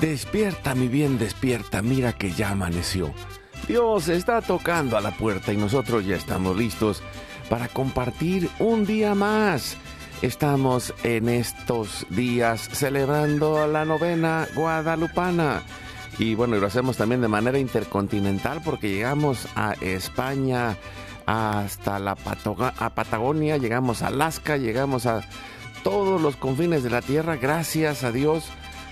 Despierta, mi bien, despierta, mira que ya amaneció. Dios está tocando a la puerta y nosotros ya estamos listos para compartir un día más. Estamos en estos días celebrando la novena guadalupana. Y bueno, lo hacemos también de manera intercontinental porque llegamos a España, hasta la Patagonia, llegamos a Alaska, llegamos a todos los confines de la tierra. Gracias a Dios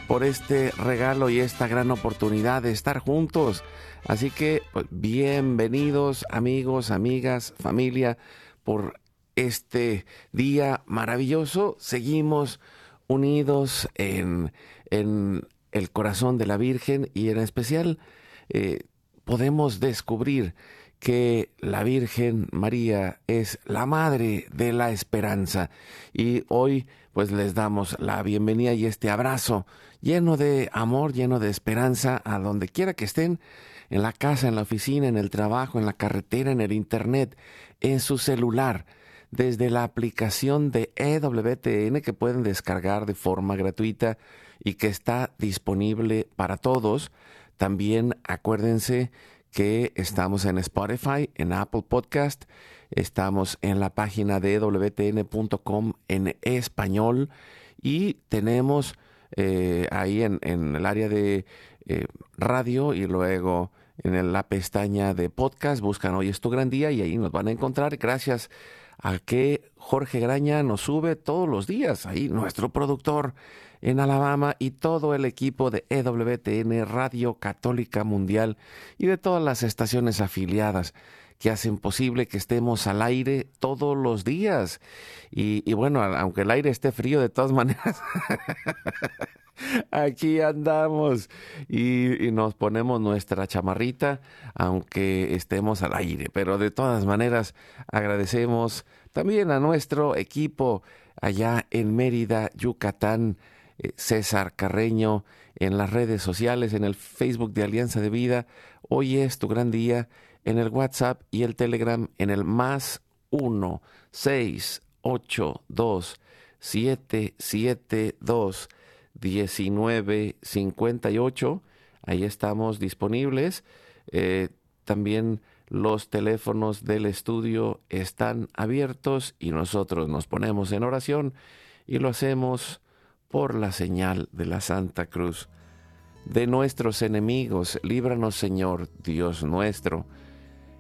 por este regalo y esta gran oportunidad de estar juntos. Así que pues, bienvenidos amigos, amigas, familia, por este día maravilloso. Seguimos unidos en, en el corazón de la Virgen y en especial eh, podemos descubrir que la Virgen María es la madre de la esperanza y hoy pues les damos la bienvenida y este abrazo lleno de amor, lleno de esperanza a donde quiera que estén, en la casa, en la oficina, en el trabajo, en la carretera, en el internet, en su celular, desde la aplicación de EWTN que pueden descargar de forma gratuita y que está disponible para todos. También acuérdense que estamos en Spotify, en Apple Podcast, estamos en la página de wtn.com en español y tenemos eh, ahí en, el área de eh, radio y luego en la pestaña de podcast buscan Hoy es tu gran día y ahí nos van a encontrar gracias a que Jorge Graña nos sube todos los días, ahí nuestro productor en Alabama y todo el equipo de EWTN Radio Católica Mundial y de todas las estaciones afiliadas que hacen posible que estemos al aire todos los días. Y, bueno, aunque el aire esté frío, de todas maneras, aquí andamos y, nos ponemos nuestra chamarrita, aunque estemos al aire. Pero de todas maneras, agradecemos también a nuestro equipo allá en Mérida, Yucatán, eh, César Carreño, en las redes sociales, en el Facebook de Alianza de Vida. Hoy es tu gran día en el WhatsApp y el Telegram en el más 1 6 8 2 7 7 2 19 58. Ahí estamos disponibles. Eh, también los teléfonos del estudio están abiertos y nosotros nos ponemos en oración y lo hacemos por la señal de la Santa Cruz. De nuestros enemigos, líbranos Señor, Dios nuestro,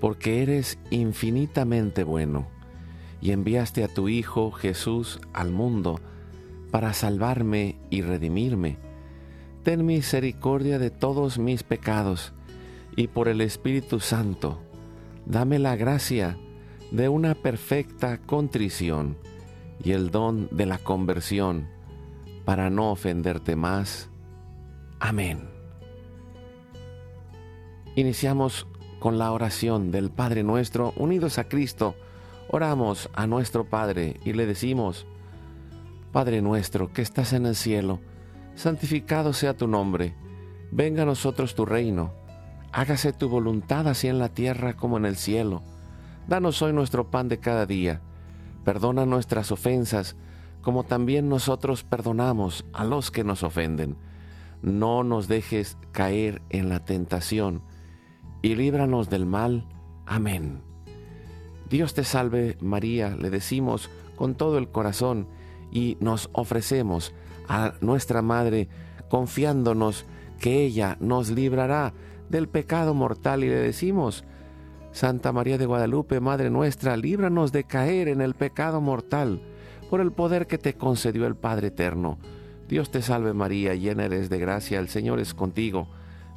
porque eres infinitamente bueno y enviaste a tu Hijo Jesús al mundo para salvarme y redimirme. Ten misericordia de todos mis pecados y por el Espíritu Santo, dame la gracia de una perfecta contrición y el don de la conversión para no ofenderte más. Amén. Iniciamos con la oración del Padre nuestro, unidos a Cristo. Oramos a nuestro Padre y le decimos, Padre nuestro que estás en el cielo, santificado sea tu nombre, venga a nosotros tu reino, Hágase tu voluntad así en la tierra como en el cielo. Danos hoy nuestro pan de cada día. Perdona nuestras ofensas, como también nosotros perdonamos a los que nos ofenden. No nos dejes caer en la tentación, y líbranos del mal. Amén. Dios te salve María, le decimos con todo el corazón, y nos ofrecemos a nuestra Madre, confiándonos que ella nos librará del pecado mortal y le decimos, Santa María de Guadalupe, Madre nuestra, líbranos de caer en el pecado mortal por el poder que te concedió el Padre Eterno. Dios te salve María, llena eres de gracia, el Señor es contigo.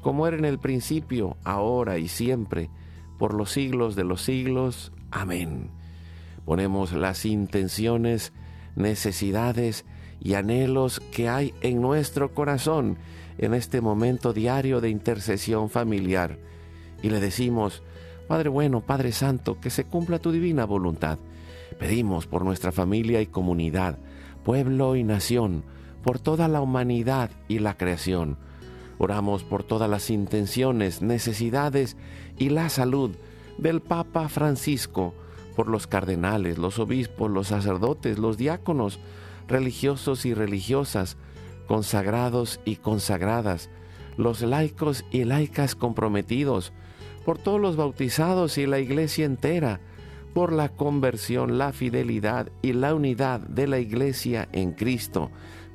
como era en el principio, ahora y siempre, por los siglos de los siglos. Amén. Ponemos las intenciones, necesidades, y anhelos que hay en nuestro corazón en este momento diario de intercesión familiar. Y le decimos, Padre bueno, Padre Santo, que se cumpla tu divina voluntad. Pedimos por nuestra familia y comunidad, pueblo y nación, por toda la humanidad y la creación. Oramos por todas las intenciones, necesidades y la salud del Papa Francisco, por los cardenales, los obispos, los sacerdotes, los diáconos, religiosos y religiosas, consagrados y consagradas, los laicos y laicas comprometidos, por todos los bautizados y la iglesia entera, por la conversión, la fidelidad y la unidad de la iglesia en Cristo,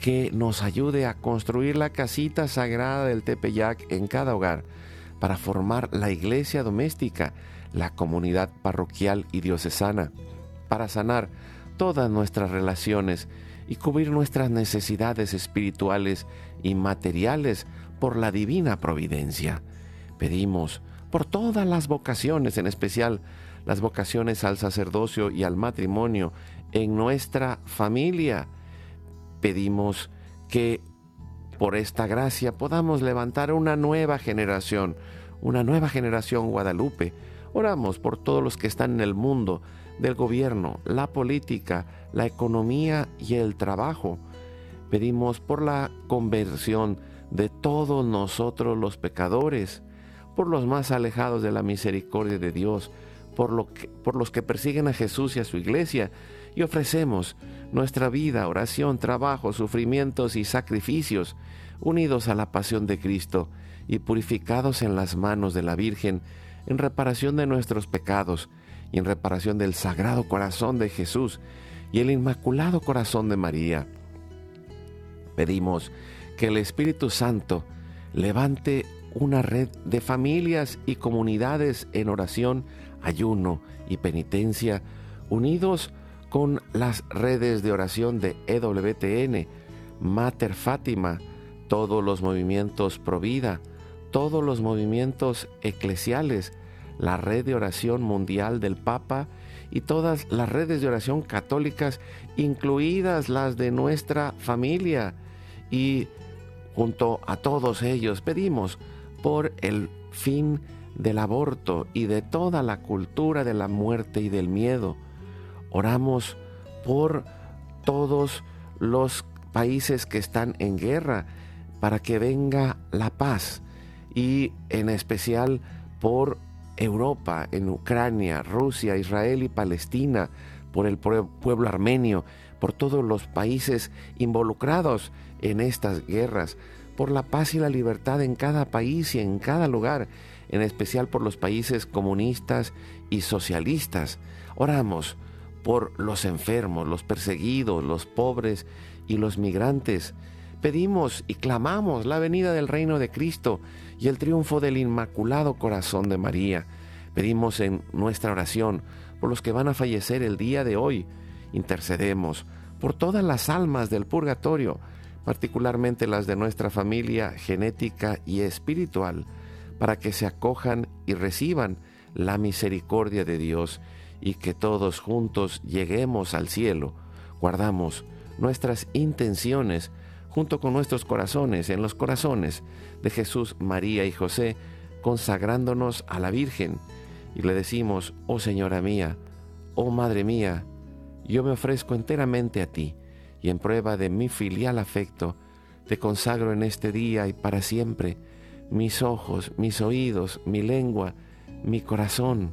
que nos ayude a construir la casita sagrada del Tepeyac en cada hogar para formar la iglesia doméstica, la comunidad parroquial y diocesana, para sanar todas nuestras relaciones y cubrir nuestras necesidades espirituales y materiales por la divina providencia. Pedimos por todas las vocaciones, en especial las vocaciones al sacerdocio y al matrimonio en nuestra familia. Pedimos que por esta gracia podamos levantar una nueva generación, una nueva generación Guadalupe. Oramos por todos los que están en el mundo, del gobierno, la política, la economía y el trabajo. Pedimos por la conversión de todos nosotros los pecadores, por los más alejados de la misericordia de Dios, por, lo que, por los que persiguen a Jesús y a su iglesia, y ofrecemos nuestra vida, oración, trabajo, sufrimientos y sacrificios, unidos a la pasión de Cristo y purificados en las manos de la Virgen, en reparación de nuestros pecados y en reparación del Sagrado Corazón de Jesús, y el Inmaculado Corazón de María. Pedimos que el Espíritu Santo levante una red de familias y comunidades en oración, ayuno y penitencia, unidos con las redes de oración de EWTN, Mater Fátima, todos los movimientos Provida, todos los movimientos eclesiales, la red de oración mundial del Papa y todas las redes de oración católicas, incluidas las de nuestra familia. Y junto a todos ellos pedimos por el fin del aborto y de toda la cultura de la muerte y del miedo. Oramos por todos los países que están en guerra para que venga la paz y en especial por Europa, en Ucrania, Rusia, Israel y Palestina, por el pueblo armenio, por todos los países involucrados en estas guerras, por la paz y la libertad en cada país y en cada lugar, en especial por los países comunistas y socialistas. Oramos por los enfermos, los perseguidos, los pobres y los migrantes. Pedimos y clamamos la venida del reino de Cristo y el triunfo del Inmaculado Corazón de María. Pedimos en nuestra oración por los que van a fallecer el día de hoy. Intercedemos por todas las almas del purgatorio, particularmente las de nuestra familia genética y espiritual, para que se acojan y reciban la misericordia de Dios y que todos juntos lleguemos al cielo. Guardamos nuestras intenciones junto con nuestros corazones en los corazones de Jesús, María y José, consagrándonos a la Virgen y le decimos, oh Señora mía, oh Madre mía, yo me ofrezco enteramente a ti y en prueba de mi filial afecto, te consagro en este día y para siempre mis ojos, mis oídos, mi lengua, mi corazón,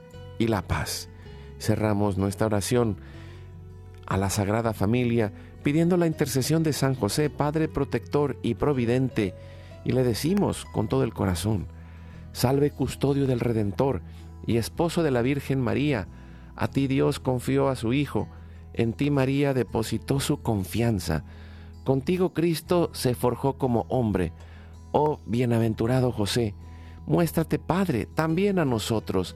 y la paz. Cerramos nuestra oración a la Sagrada Familia pidiendo la intercesión de San José, Padre protector y providente, y le decimos con todo el corazón, salve custodio del Redentor y esposo de la Virgen María, a ti Dios confió a su Hijo, en ti María depositó su confianza, contigo Cristo se forjó como hombre, oh bienaventurado José, muéstrate Padre también a nosotros,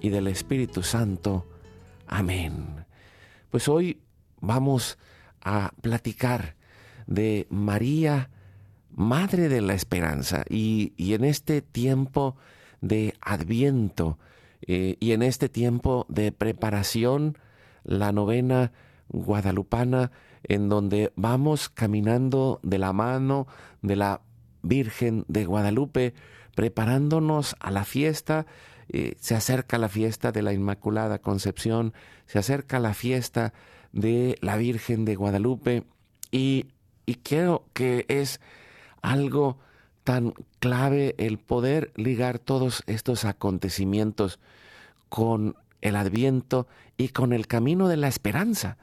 y del Espíritu Santo. Amén. Pues hoy vamos a platicar de María, Madre de la Esperanza. Y, en este tiempo de adviento eh, y en este tiempo de preparación, la novena guadalupana, en donde vamos caminando de la mano de la Virgen de Guadalupe, preparándonos a la fiesta. Eh, se acerca la fiesta de la Inmaculada Concepción, se acerca la fiesta de la Virgen de Guadalupe y y creo que es algo tan clave el poder ligar todos estos acontecimientos con el adviento y con el camino de la esperanza.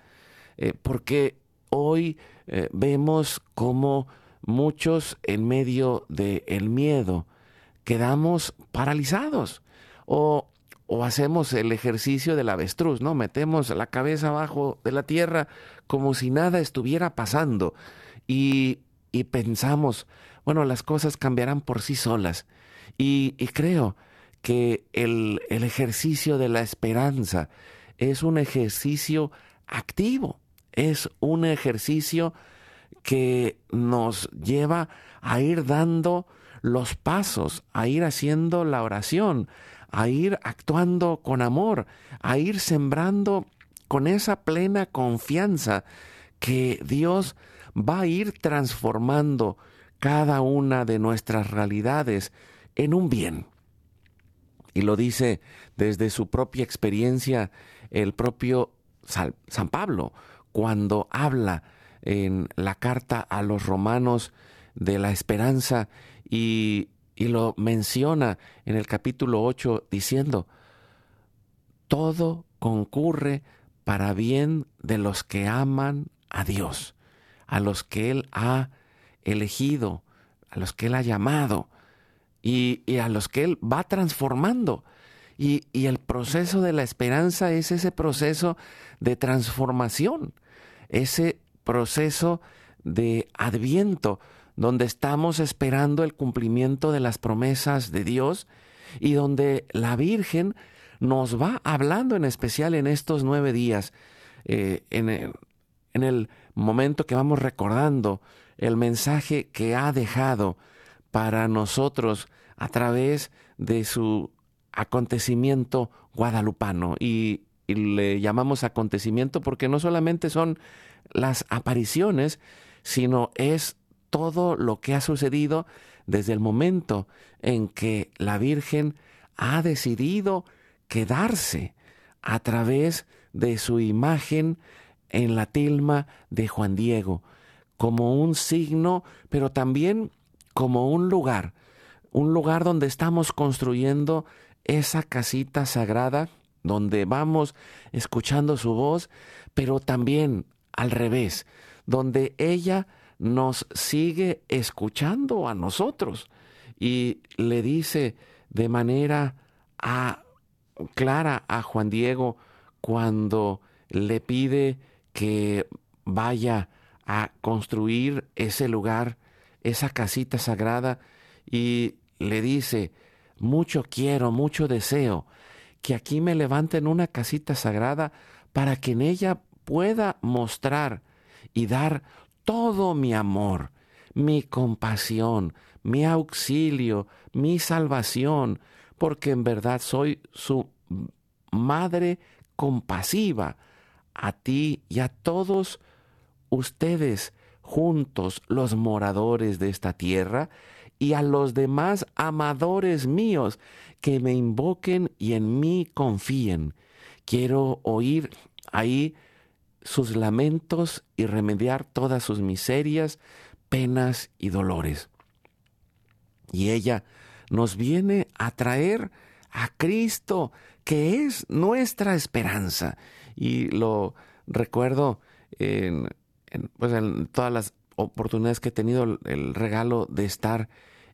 Eh, porque hoy eh, vemos como muchos en medio del el miedo quedamos paralizados o o hacemos el ejercicio del avestruz, ¿no? Metemos la cabeza abajo de la tierra como si nada estuviera pasando y, y pensamos, bueno, las cosas cambiarán por sí solas. Y, y creo que el, el ejercicio de la esperanza es un ejercicio activo, es un ejercicio que nos lleva a ir dando los pasos, a ir haciendo la oración, a ir actuando con amor, a ir sembrando con esa plena confianza que Dios va a ir transformando cada una de nuestras realidades en un bien. Y lo dice desde su propia experiencia el propio San Pablo, cuando habla en la carta a los romanos de la esperanza y y lo menciona en el capítulo 8 diciendo, todo concurre para bien de los que aman a Dios, a los que Él ha elegido, a los que Él ha llamado y, a los que Él va transformando. Y, y el proceso de la esperanza es ese proceso de transformación, ese proceso de adviento, donde estamos esperando el cumplimiento de las promesas de Dios y donde la Virgen nos va hablando en especial en estos nueve días, eh, en, el, en el momento que vamos recordando el mensaje que ha dejado para nosotros a través de su acontecimiento guadalupano. Y, y, le llamamos acontecimiento porque no solamente son las apariciones, sino es todo lo que ha sucedido desde el momento en que la Virgen ha decidido quedarse a través de su imagen en la tilma de Juan Diego, como un signo, pero también como un lugar, un lugar donde estamos construyendo esa casita sagrada, donde vamos escuchando su voz, pero también al revés, donde ella nos sigue escuchando a nosotros. Y le dice de manera clara a Juan Diego cuando le pide que vaya a construir ese lugar, esa casita sagrada, y le dice, mucho quiero, mucho deseo, que aquí me levanten una casita sagrada para que en ella pueda mostrar y dar todo mi amor, mi compasión, mi auxilio, mi salvación, porque en verdad soy su madre compasiva a ti y a todos ustedes juntos, los moradores de esta tierra, y a los demás amadores míos que me invoquen y en mí confíen. Quiero oír ahí sus lamentos y remediar todas sus miserias, penas y dolores. Y ella nos viene a traer a Cristo, que es nuestra esperanza. Y lo recuerdo en, pues todas las oportunidades que he tenido el regalo de estar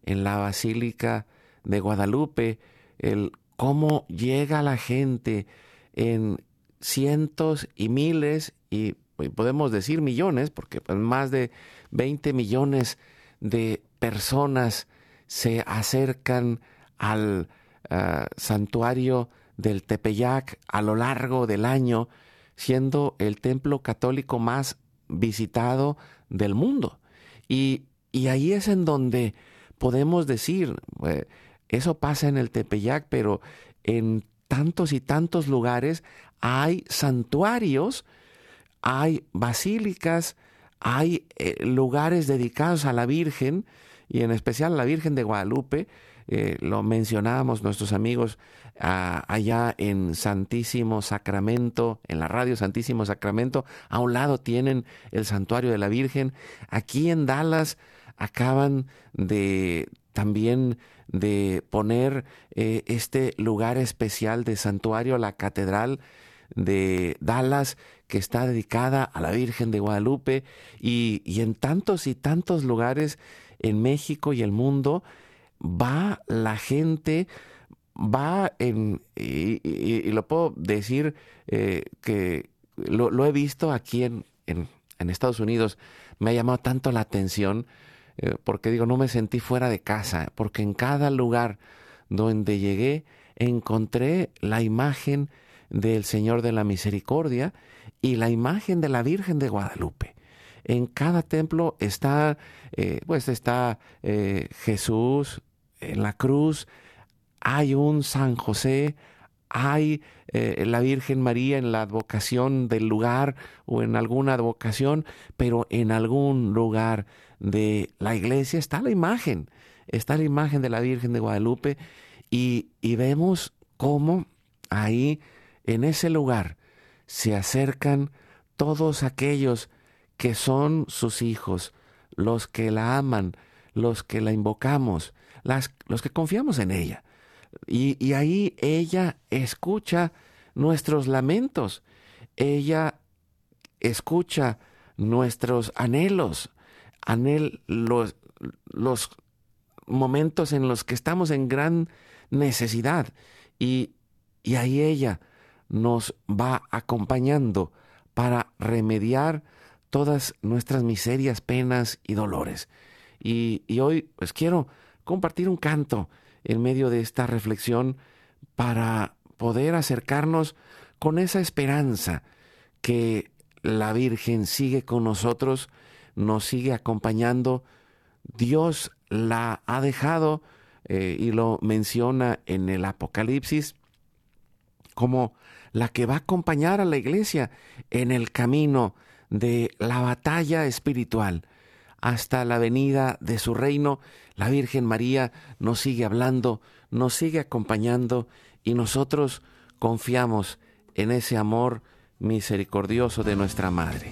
en la Basílica de Guadalupe, el cómo llega la gente en cientos y miles y, podemos decir millones, porque pues, más de 20 millones de personas se acercan al ah, santuario del Tepeyac a lo largo del año, siendo el templo católico más visitado del mundo. Y, y ahí es en donde podemos decir, eh, eso pasa en el Tepeyac, pero en tantos y tantos lugares hay santuarios, hay basílicas, hay eh, lugares dedicados a la Virgen y en especial a la Virgen de Guadalupe. Eh, lo mencionábamos nuestros amigos ah, allá en Santísimo Sacramento, en la radio Santísimo Sacramento. A un lado tienen el santuario de la Virgen. Aquí en Dallas acaban de también de poner eh, este lugar especial de santuario, la Catedral de Dallas, que está dedicada a la Virgen de Guadalupe, y, y en tantos y tantos lugares en México y el mundo va la gente va en, y, lo puedo decir eh, que lo, he visto aquí en, en, Estados Unidos, me ha llamado tanto la atención, eh, porque digo, no me sentí fuera de casa, porque en cada lugar donde llegué encontré la imagen del Señor de la Misericordia y la imagen de la Virgen de Guadalupe. En cada templo está, eh, pues está Jesús en la cruz, hay un San José, hay eh, la Virgen María en la advocación del lugar o en alguna advocación, pero en algún lugar de la iglesia está la imagen, está la imagen de la Virgen de Guadalupe y, y vemos cómo ahí, en ese lugar, se acercan todos aquellos que son sus hijos, los que la aman, los que la invocamos, los que confiamos en ella. Y, ahí ella escucha nuestros lamentos, ella escucha nuestros anhelos, anhel, los, los momentos en los que estamos en gran necesidad. Y, y ahí ella nos va acompañando para remediar todas nuestras miserias, penas y dolores. Y, y hoy pues quiero compartir un canto en medio de esta reflexión para poder acercarnos con esa esperanza que la Virgen sigue con nosotros, nos sigue acompañando. Dios la ha dejado eh, y lo menciona en el Apocalipsis como la que va a acompañar a la iglesia en el camino de la batalla espiritual hasta la venida de su reino, la Virgen María nos sigue hablando, nos sigue acompañando y nosotros confiamos en ese amor misericordioso de nuestra Madre.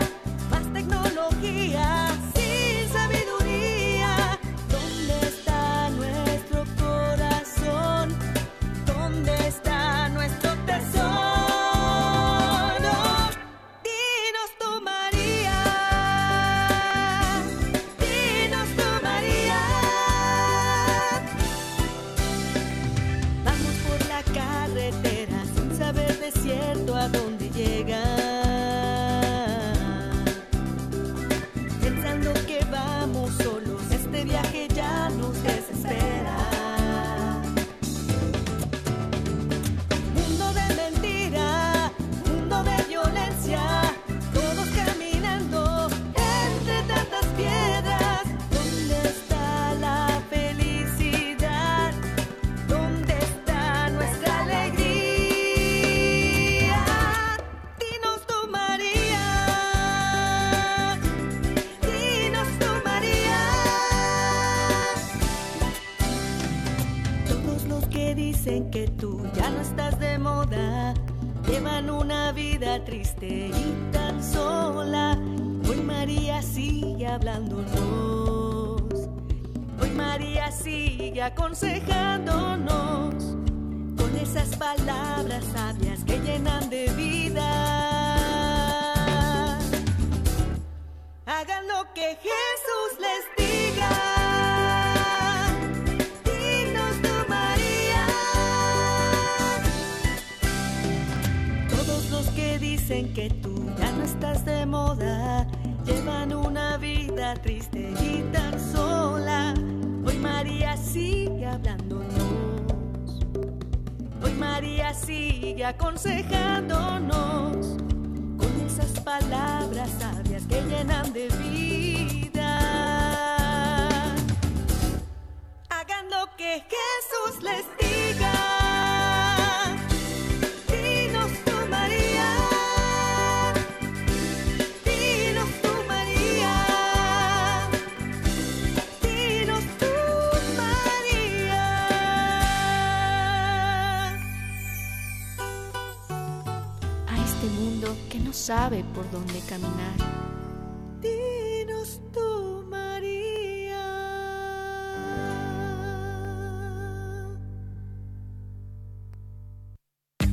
aconsejándonos con esas palabras sabias que llenan de vida. Hagan lo que Jesús les diga. dicen que tú ya no estás de moda, llevan una vida triste y María sigue aconsejándonos con esas palabras sabias que llenan de vida. Sabe por dónde caminar. Dinos tú, María.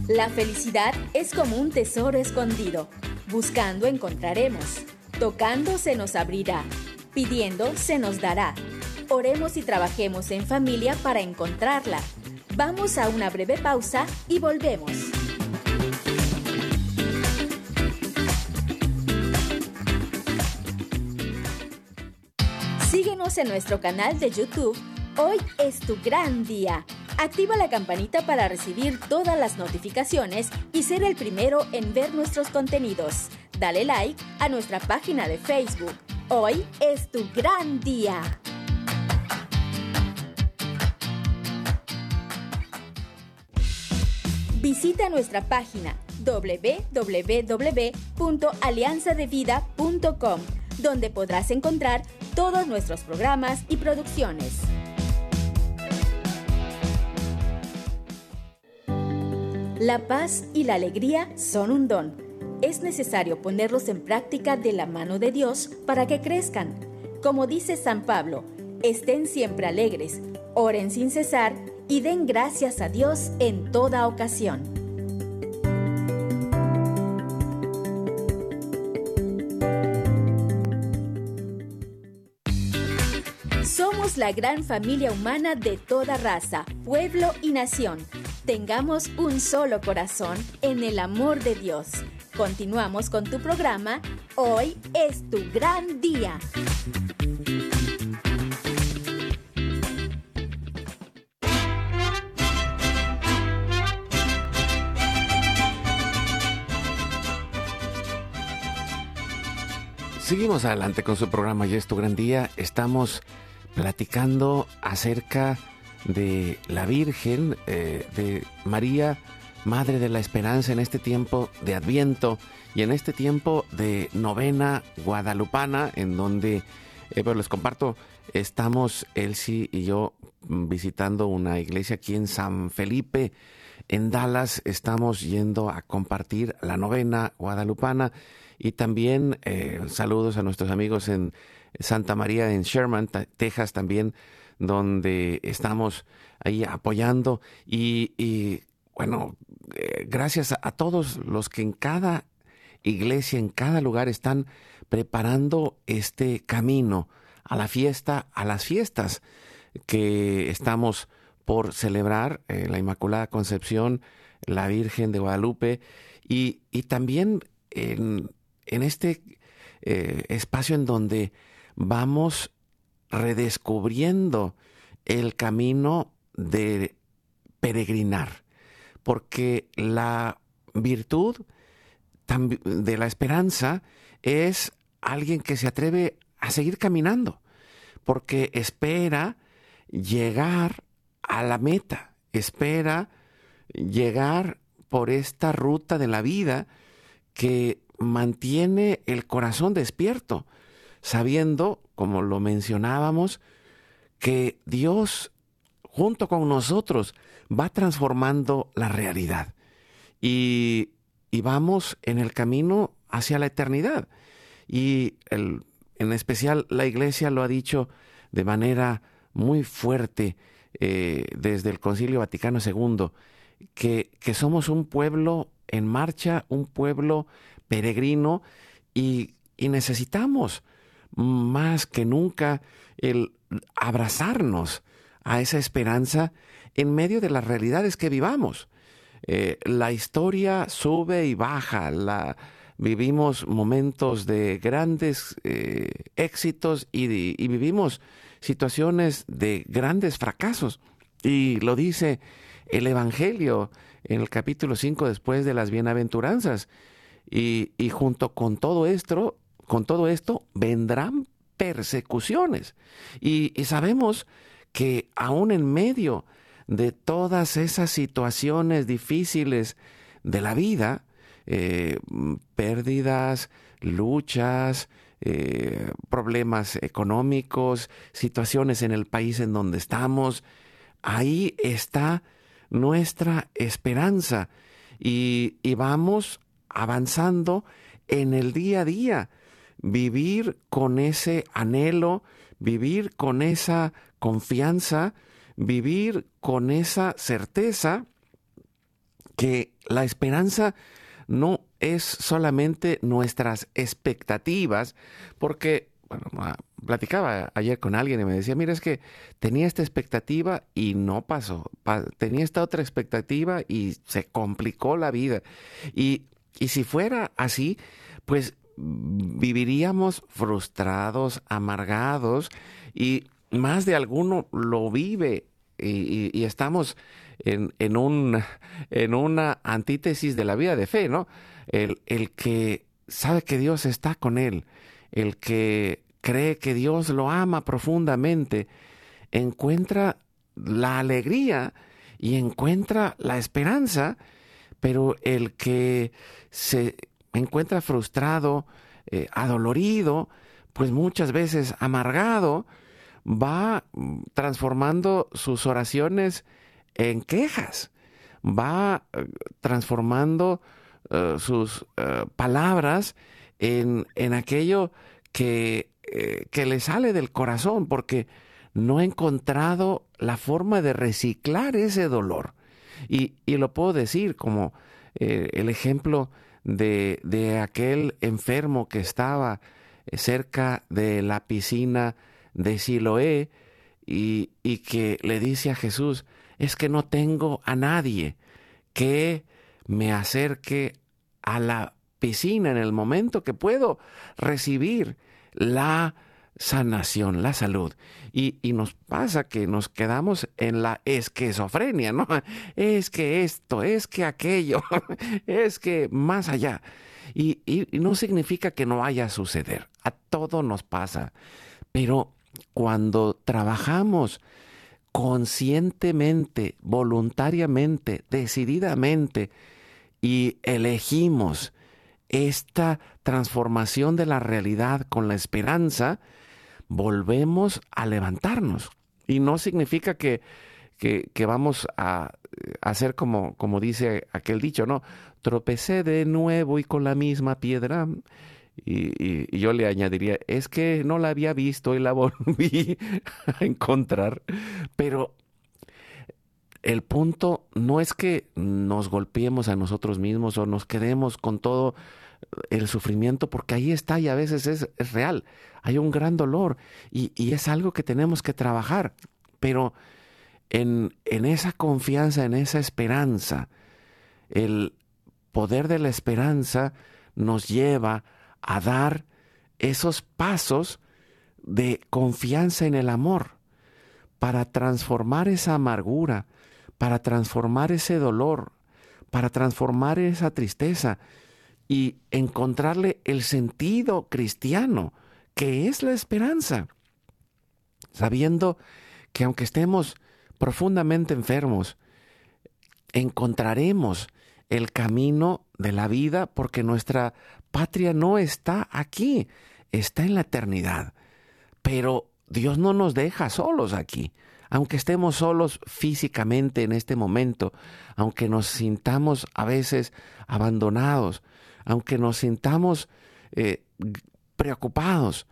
La felicidad es como un tesoro escondido. Buscando encontraremos. Tocando se nos abrirá. Pidiendo se nos dará. Oremos y trabajemos en familia para encontrarla. Vamos a una breve pausa y volvemos. En nuestro canal de YouTube. Hoy es tu gran día. Activa la campanita para recibir todas las notificaciones y ser el primero en ver nuestros contenidos. Dale like a nuestra página de Facebook. Hoy es tu gran día. Visita nuestra página www.alianzadevida.com, donde podrás encontrar todos nuestros programas y producciones. La paz y la alegría son un don. Es necesario ponerlos en práctica de la mano de Dios para que crezcan. Como dice San Pablo, estén siempre alegres, oren sin cesar y den gracias a Dios en toda ocasión. La gran familia humana de toda raza, pueblo y nación. Tengamos un solo corazón en el amor de Dios. Continuamos con tu programa. Hoy es tu gran día. Seguimos adelante con su programa Ya es tu gran día. Estamos platicando acerca de la Virgen, eh, de María, Madre de la Esperanza en este tiempo de Adviento y en este tiempo de novena guadalupana, en donde, eh, les comparto, estamos Elsie y yo visitando una iglesia aquí en San Felipe, en Dallas. Estamos yendo a compartir la novena guadalupana y también eh, saludos a nuestros amigos en Santa María, en Sherman, Texas también, donde estamos ahí apoyando. Y, bueno, eh, gracias a, todos los que en cada iglesia, en cada lugar están preparando este camino a la fiesta, a las fiestas que estamos por celebrar, eh, la Inmaculada Concepción, la Virgen de Guadalupe, y, también en, en este eh, espacio en donde vamos redescubriendo el camino de peregrinar, porque la virtud de la esperanza es alguien que se atreve a seguir caminando, porque espera llegar a la meta, espera llegar por esta ruta de la vida que mantiene el corazón despierto, sabiendo, como lo mencionábamos, que Dios junto con nosotros va transformando la realidad y, vamos en el camino hacia la eternidad. Y en especial la iglesia lo ha dicho de manera muy fuerte eh, desde el Concilio Vaticano II, que, que somos un pueblo en marcha, un pueblo peregrino y, necesitamos más que nunca el abrazarnos a esa esperanza en medio de las realidades que vivamos. Eh, la historia sube y baja, la, vivimos momentos de grandes eh, éxitos y, y, vivimos situaciones de grandes fracasos. Y lo dice el Evangelio en el capítulo 5 después de las bienaventuranzas. Y, junto con todo esto, con todo esto, vendrán persecuciones. Y, sabemos que aún en medio de todas esas situaciones difíciles de la vida, eh, pérdidas, luchas, eh, problemas económicos, situaciones en el país en donde estamos, ahí está nuestra esperanza y, y vamos avanzando en el día a día, vivir con ese anhelo, vivir con esa confianza, vivir con esa certeza que la esperanza no es solamente nuestras expectativas, porque, platicaba ayer con alguien y me decía, mira, es que tenía esta expectativa y no pasó, tenía esta otra expectativa y se complicó la vida. Y, y si fuera así, pues viviríamos frustrados, amargados y más de alguno lo vive y, estamos en, en, un, en una antítesis de la vida de fe, ¿no? El, el que sabe que Dios está con él, el que cree que Dios lo ama profundamente, encuentra la alegría y encuentra la esperanza, pero el que se encuentra frustrado, eh, adolorido, pues muchas veces amargado, va transformando sus oraciones en quejas, va eh, transformando eh, sus palabras en, en aquello que, que, le sale del corazón, porque no ha encontrado la forma de reciclar ese dolor. Y, y lo puedo decir como el ejemplo de, de aquel enfermo que estaba cerca de la piscina de Siloé y, y, que le dice a Jesús, es que no tengo a nadie que me acerque a la piscina en el momento que puedo recibir la sanación, la salud. Y, nos pasa que nos quedamos en la esquizofrenia, ¿no? Es que esto, es que aquello, es que más allá. Y, y no significa que no vaya a suceder, a todo nos pasa. Pero cuando trabajamos conscientemente, voluntariamente, decididamente, y elegimos esta transformación de la realidad con la esperanza, volvemos a levantarnos. Y no significa que, que, vamos a hacer como, como dice aquel dicho, ¿no? Tropecé de nuevo y con la misma piedra. Y, y, yo le añadiría, es que no la había visto y la volví a encontrar. Pero el punto no es que nos golpeemos a nosotros mismos o nos quedemos con todo el sufrimiento, porque ahí está y a veces es, real. Hay un gran dolor y, es algo que tenemos que trabajar. Pero en, en esa confianza, en esa esperanza, el poder de la esperanza nos lleva a dar esos pasos de confianza en el amor para transformar esa amargura, para transformar ese dolor, para transformar esa tristeza y encontrarle el sentido cristiano, que es la esperanza, sabiendo que aunque estemos profundamente enfermos, encontraremos el camino de la vida porque nuestra patria no está aquí, está en la eternidad. Pero Dios no nos deja solos aquí. Aunque estemos solos físicamente en este momento, aunque nos sintamos a veces abandonados, aunque nos sintamos eh, preocupados,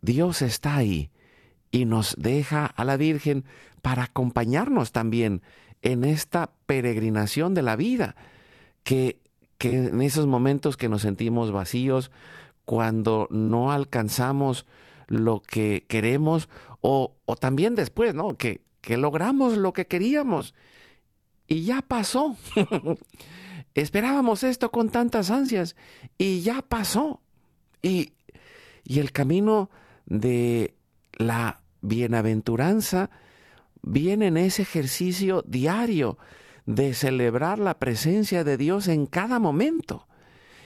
Dios está ahí y nos deja a la Virgen para acompañarnos también en esta peregrinación de la vida, que, que en esos momentos que nos sentimos vacíos, cuando no alcanzamos lo que queremos, o, o también después, ¿no? Que, que logramos lo que queríamos y ya pasó. Esperábamos esto con tantas ansias y ya pasó. Y, y el camino de la bienaventuranza viene en ese ejercicio diario de celebrar la presencia de Dios en cada momento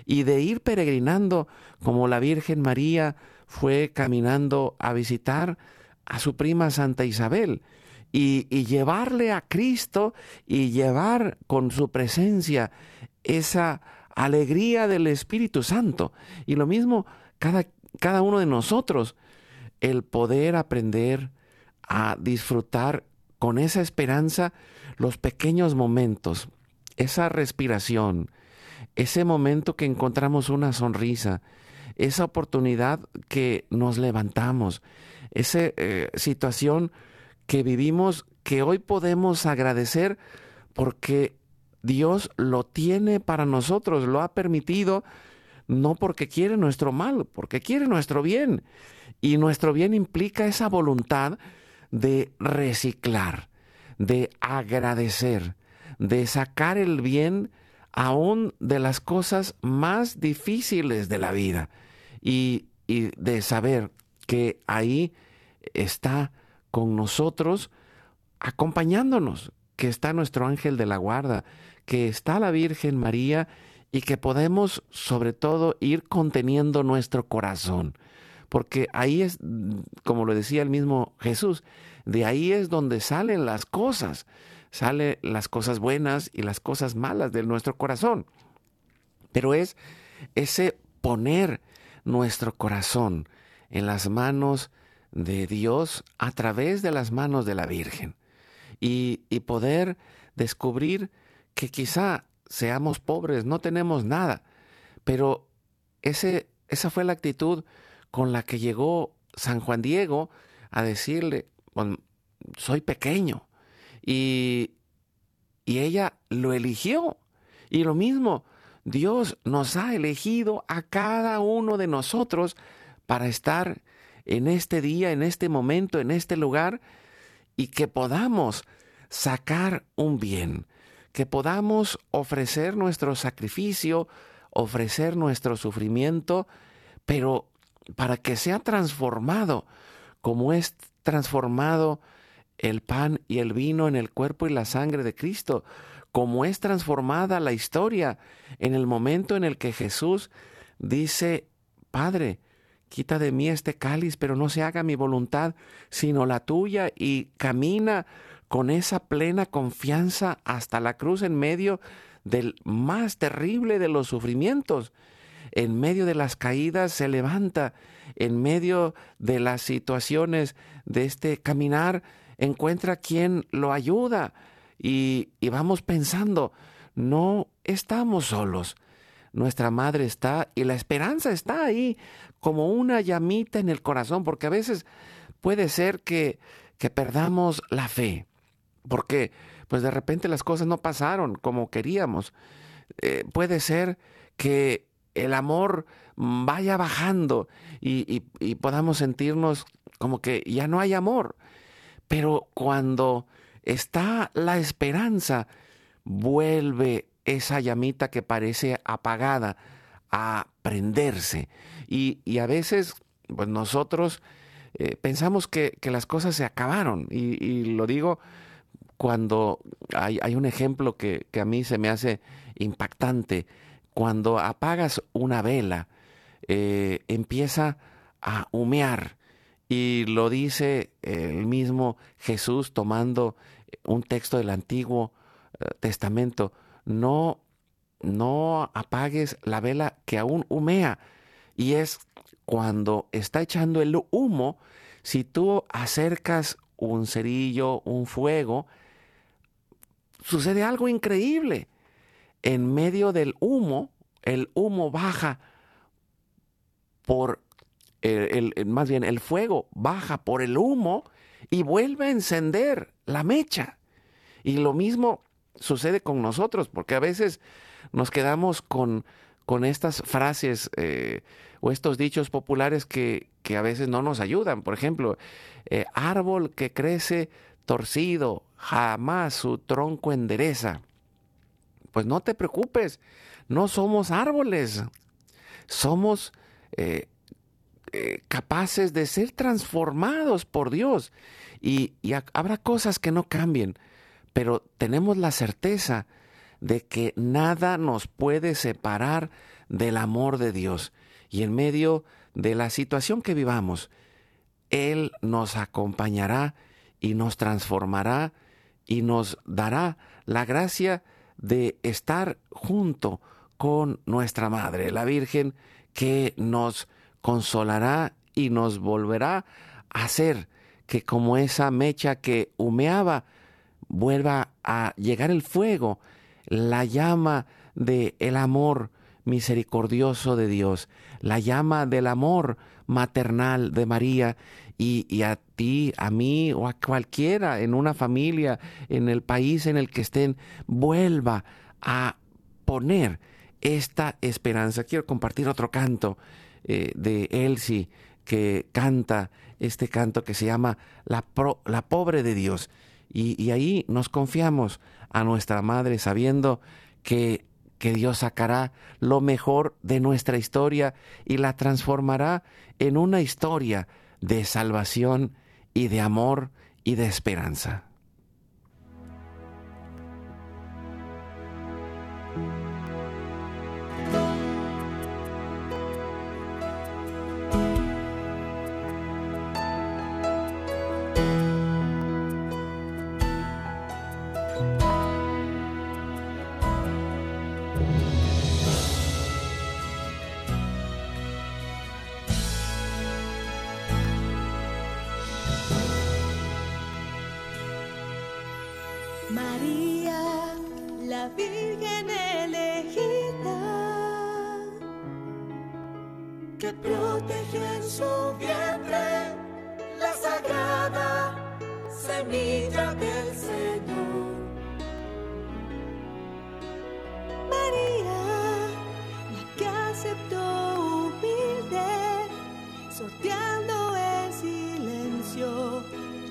y de ir peregrinando como la Virgen María fue caminando a visitar a su prima Santa Isabel y, llevarle a Cristo y llevar con su presencia esa alegría del Espíritu Santo. Y lo mismo cada, cada uno de nosotros, el poder aprender a disfrutar con esa esperanza los pequeños momentos, esa respiración, ese momento que encontramos una sonrisa, esa oportunidad que nos levantamos, esa eh, situación que vivimos que hoy podemos agradecer porque Dios lo tiene para nosotros, lo ha permitido, no porque quiere nuestro mal, porque quiere nuestro bien. Y nuestro bien implica esa voluntad de reciclar, de agradecer, de sacar el bien aún de las cosas más difíciles de la vida y, y de saber que ahí está con nosotros acompañándonos, que está nuestro ángel de la guarda, que está la Virgen María y que podemos sobre todo ir conteniendo nuestro corazón. Porque ahí es, como lo decía el mismo Jesús, de ahí es donde salen las cosas, salen las cosas buenas y las cosas malas de nuestro corazón. Pero es ese poner nuestro corazón en las manos de Dios a través de las manos de la Virgen y, poder descubrir que quizá seamos pobres, no tenemos nada, pero ese, esa fue la actitud con la que llegó San Juan Diego a decirle, soy pequeño. Y, y ella lo eligió. Y lo mismo, Dios nos ha elegido a cada uno de nosotros para estar en este día, en este momento, en este lugar, y que podamos sacar un bien, que podamos ofrecer nuestro sacrificio, ofrecer nuestro sufrimiento, pero para que sea transformado, como es transformado el pan y el vino en el cuerpo y la sangre de Cristo, como es transformada la historia en el momento en el que Jesús dice, Padre, quita de mí este cáliz, pero no se haga mi voluntad, sino la tuya, y camina con esa plena confianza hasta la cruz en medio del más terrible de los sufrimientos. En medio de las caídas se levanta, en medio de las situaciones de este caminar, encuentra quien lo ayuda y, y vamos pensando, no estamos solos. Nuestra madre está y la esperanza está ahí como una llamita en el corazón, porque a veces puede ser que, que perdamos la fe, porque pues de repente las cosas no pasaron como queríamos. Eh, puede ser que el amor vaya bajando y, y, podamos sentirnos como que ya no hay amor. Pero cuando está la esperanza, vuelve esa llamita que parece apagada a prenderse. Y, y a veces, pues nosotros eh, pensamos que, que, las cosas se acabaron. Y, lo digo cuando hay, hay un ejemplo que, que, a mí se me hace impactante. Cuando apagas una vela, eh, empieza a humear. Y lo dice el mismo Jesús tomando un texto del Antiguo eh, Testamento. No, no apagues la vela que aún humea. Y es cuando está echando el humo, si tú acercas un cerillo, un fuego, sucede algo increíble. En medio del humo, el humo baja por el, más bien el fuego baja por el humo y vuelve a encender la mecha. Y lo mismo sucede con nosotros, porque a veces nos quedamos con, con estas frases eh, o estos dichos populares que, que, a veces no nos ayudan. Por ejemplo, eh, árbol que crece torcido, jamás su tronco endereza. Pues no te preocupes, no somos árboles, somos eh, capaces de ser transformados por Dios. Y, y habrá cosas que no cambien, pero tenemos la certeza de que nada nos puede separar del amor de Dios. Y en medio de la situación que vivamos, Él nos acompañará y nos transformará y nos dará la gracia de estar junto con nuestra Madre, la Virgen, que nos consolará y nos volverá a hacer que como esa mecha que humeaba, vuelva a llegar el fuego, la llama de el amor misericordioso de Dios, la llama del amor maternal de María y, y, a ti, a mí o a cualquiera en una familia, en el país en el que estén, vuelva a poner esta esperanza. Quiero compartir otro canto eh, de Elsie que canta este canto que se llama La, la Pobre de Dios. Y, ahí nos confiamos a nuestra Madre sabiendo que, que Dios sacará lo mejor de nuestra historia y la transformará en una historia de salvación y de amor y de esperanza. que protegió en su vientre la sagrada semilla del Señor. María, la que aceptó humilde, sorteando el silencio,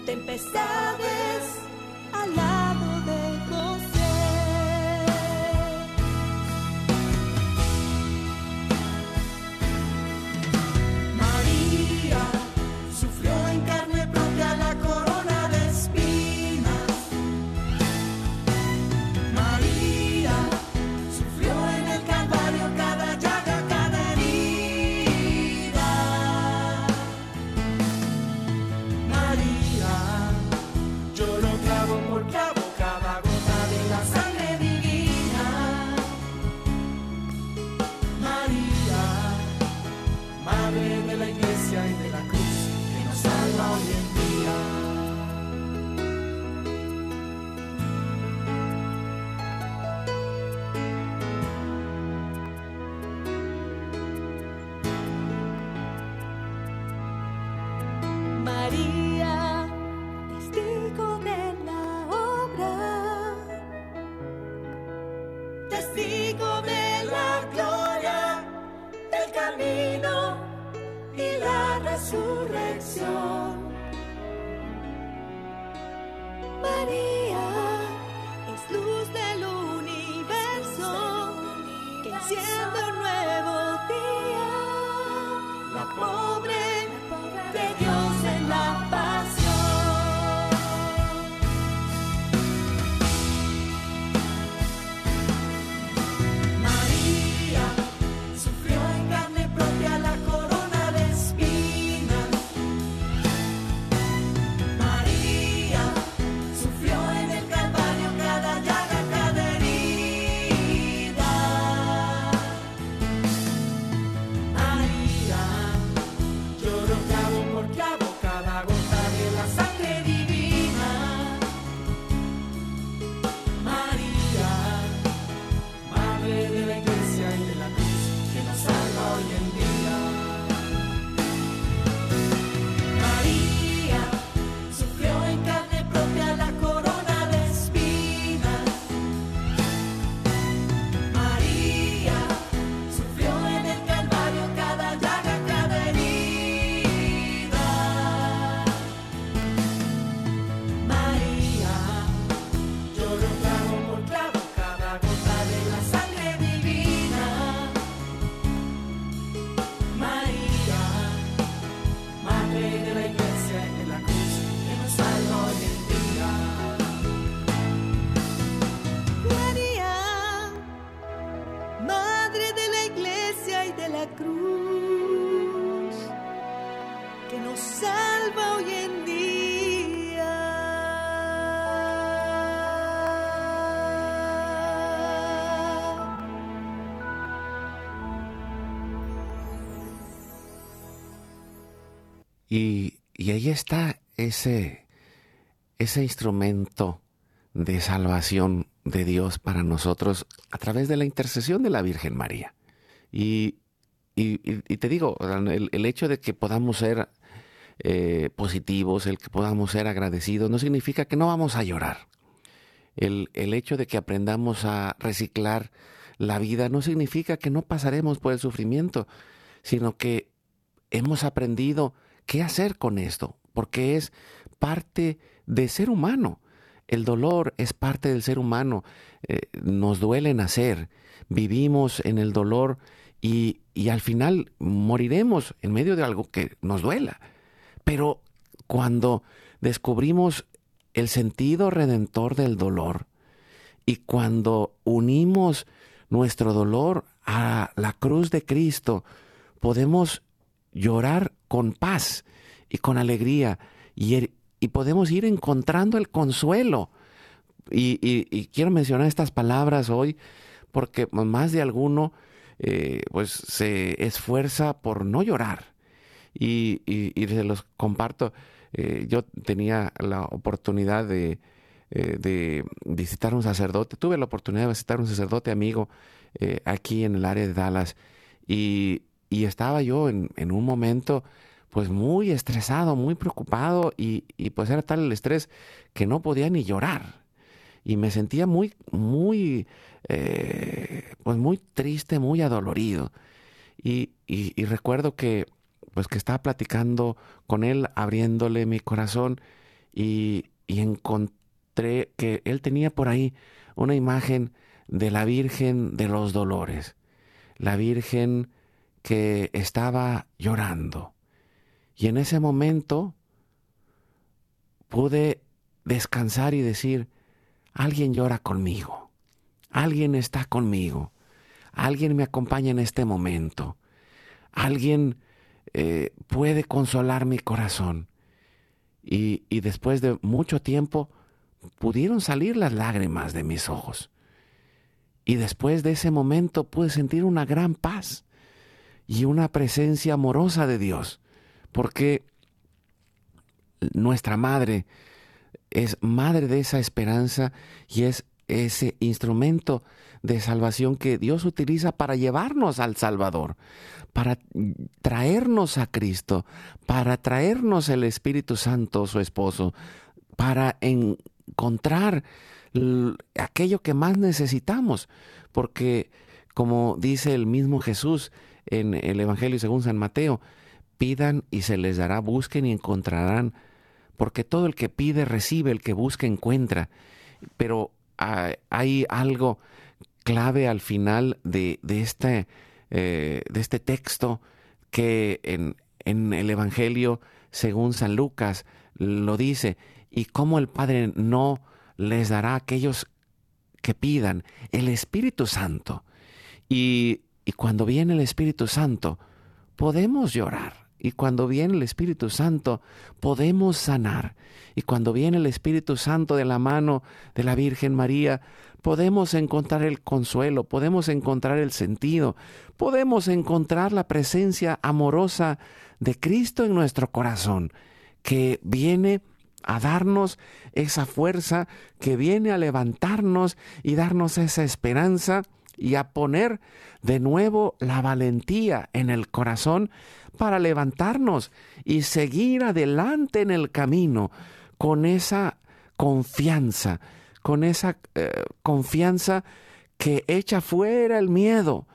tempestades. 见到。Y, ahí está ese, ese instrumento de salvación de Dios para nosotros a través de la intercesión de la Virgen María. Y, te digo, el, hecho de que podamos ser eh, positivos, el que podamos ser agradecidos, no significa que no vamos a llorar. El, el hecho de que aprendamos a reciclar la vida no significa que no pasaremos por el sufrimiento, sino que hemos aprendido qué hacer con esto, porque es parte de ser humano. El dolor es parte del ser humano. Eh, nos duele nacer, vivimos en el dolor y, y al final moriremos en medio de algo que nos duela. Pero cuando descubrimos el sentido redentor del dolor y cuando unimos nuestro dolor a la cruz de Cristo, podemos llorar con paz y con alegría y, y podemos ir encontrando el consuelo. Y, quiero mencionar estas palabras hoy porque más de alguno eh, pues se esfuerza por no llorar. Y, se los comparto. Eh, yo tenía la oportunidad de, eh, de visitar un sacerdote. Tuve la oportunidad de visitar un sacerdote amigo aquí en el área de Dallas. Y, estaba yo en, en un momento pues muy estresado, muy preocupado y, pues era tal el estrés que no podía ni llorar. Y me sentía muy, muy, eh, pues muy triste, muy adolorido. Y, recuerdo que, pues que estaba platicando con él, abriéndole mi corazón y, y encontré que él tenía por ahí una imagen de la Virgen de los Dolores, la Virgen que estaba llorando. Y en ese momento pude descansar y decir, alguien llora conmigo, alguien está conmigo, alguien me acompaña en este momento, alguien eh, puede consolar mi corazón. Y, y después de mucho tiempo pudieron salir las lágrimas de mis ojos. Y después de ese momento pude sentir una gran paz y una presencia amorosa de Dios porque nuestra madre es madre de esa esperanza y es ese instrumento de salvación que Dios utiliza para llevarnos al Salvador, para traernos a Cristo, para traernos el Espíritu Santo, su esposo, para encontrar aquello que más necesitamos, porque como dice el mismo Jesús en el Evangelio según San Mateo, Pidan y se les dará, busquen y encontrarán, porque todo el que pide recibe, el que busca encuentra. Pero hay algo clave al final de, este, eh, de este texto que en, en el Evangelio, según San Lucas, lo dice, y cómo el Padre no les dará a aquellos que pidan el Espíritu Santo. Y, y cuando viene el Espíritu Santo, podemos llorar y cuando viene el Espíritu Santo, podemos sanar. Y cuando viene el Espíritu Santo de la mano de la Virgen María, podemos encontrar el consuelo, podemos encontrar el sentido, podemos encontrar la presencia amorosa de Cristo en nuestro corazón, que viene a darnos esa fuerza, que viene a levantarnos y darnos esa esperanza y a poner de nuevo la valentía en el corazón para levantarnos y seguir adelante en el camino con esa confianza, con esa eh, confianza que echa fuera el miedo.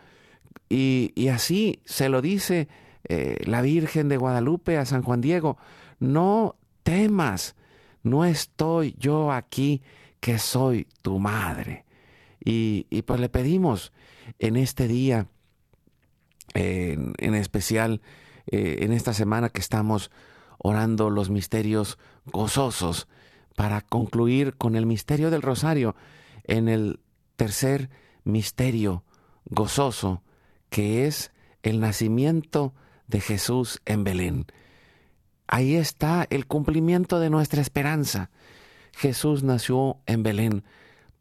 Y, así se lo dice eh, la Virgen de Guadalupe a San Juan Diego, no temas, no estoy yo aquí que soy tu madre. Y, pues le pedimos en este día, en especial eh, en esta semana que estamos orando los misterios gozosos para concluir con el misterio del rosario en el tercer misterio gozoso que es el nacimiento de Jesús en Belén. Ahí está el cumplimiento de nuestra esperanza. Jesús nació en Belén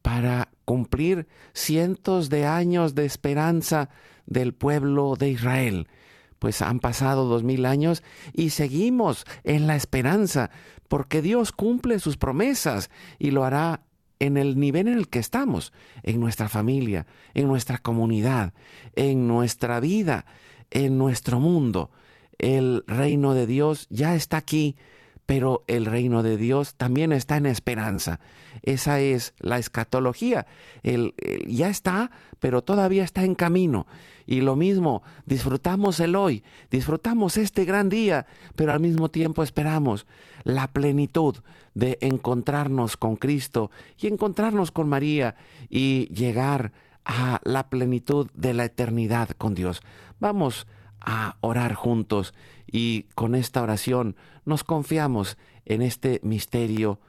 para cumplir cientos de años de esperanza del pueblo de Israel pues han pasado dos mil años y seguimos en la esperanza, porque Dios cumple sus promesas y lo hará en el nivel en el que estamos, en nuestra familia, en nuestra comunidad, en nuestra vida, en nuestro mundo. El reino de Dios ya está aquí, pero el reino de Dios también está en esperanza. Esa es la escatología. Ya está, pero todavía está en camino. Y lo mismo, disfrutamos el hoy, disfrutamos este gran día, pero al mismo tiempo esperamos la plenitud de encontrarnos con Cristo y encontrarnos con María y llegar a la plenitud de la eternidad con Dios. Vamos a orar juntos y con esta oración nos confiamos en este misterio,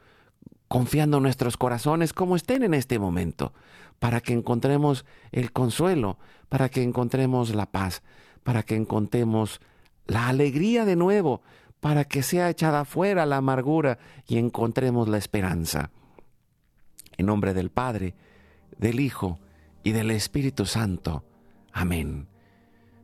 confiando nuestros corazones como estén en este momento, para que encontremos el consuelo, para que encontremos la paz, para que encontremos la alegría de nuevo, para que sea echada fuera la amargura y encontremos la esperanza. En nombre del Padre, del Hijo y del Espíritu Santo. Amén.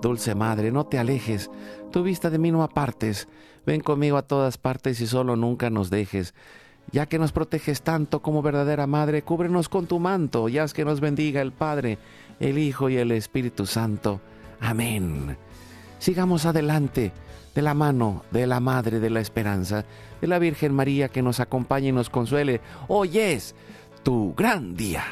Dulce Madre, no te alejes, tu vista de mí no apartes, ven conmigo a todas partes y solo nunca nos dejes. Ya que nos proteges tanto como verdadera Madre, cúbrenos con tu manto y haz que nos bendiga el Padre, el Hijo y el Espíritu Santo. Amén. Sigamos adelante de la mano de la Madre de la Esperanza, de la Virgen María que nos acompañe y nos consuele. Hoy es tu gran día.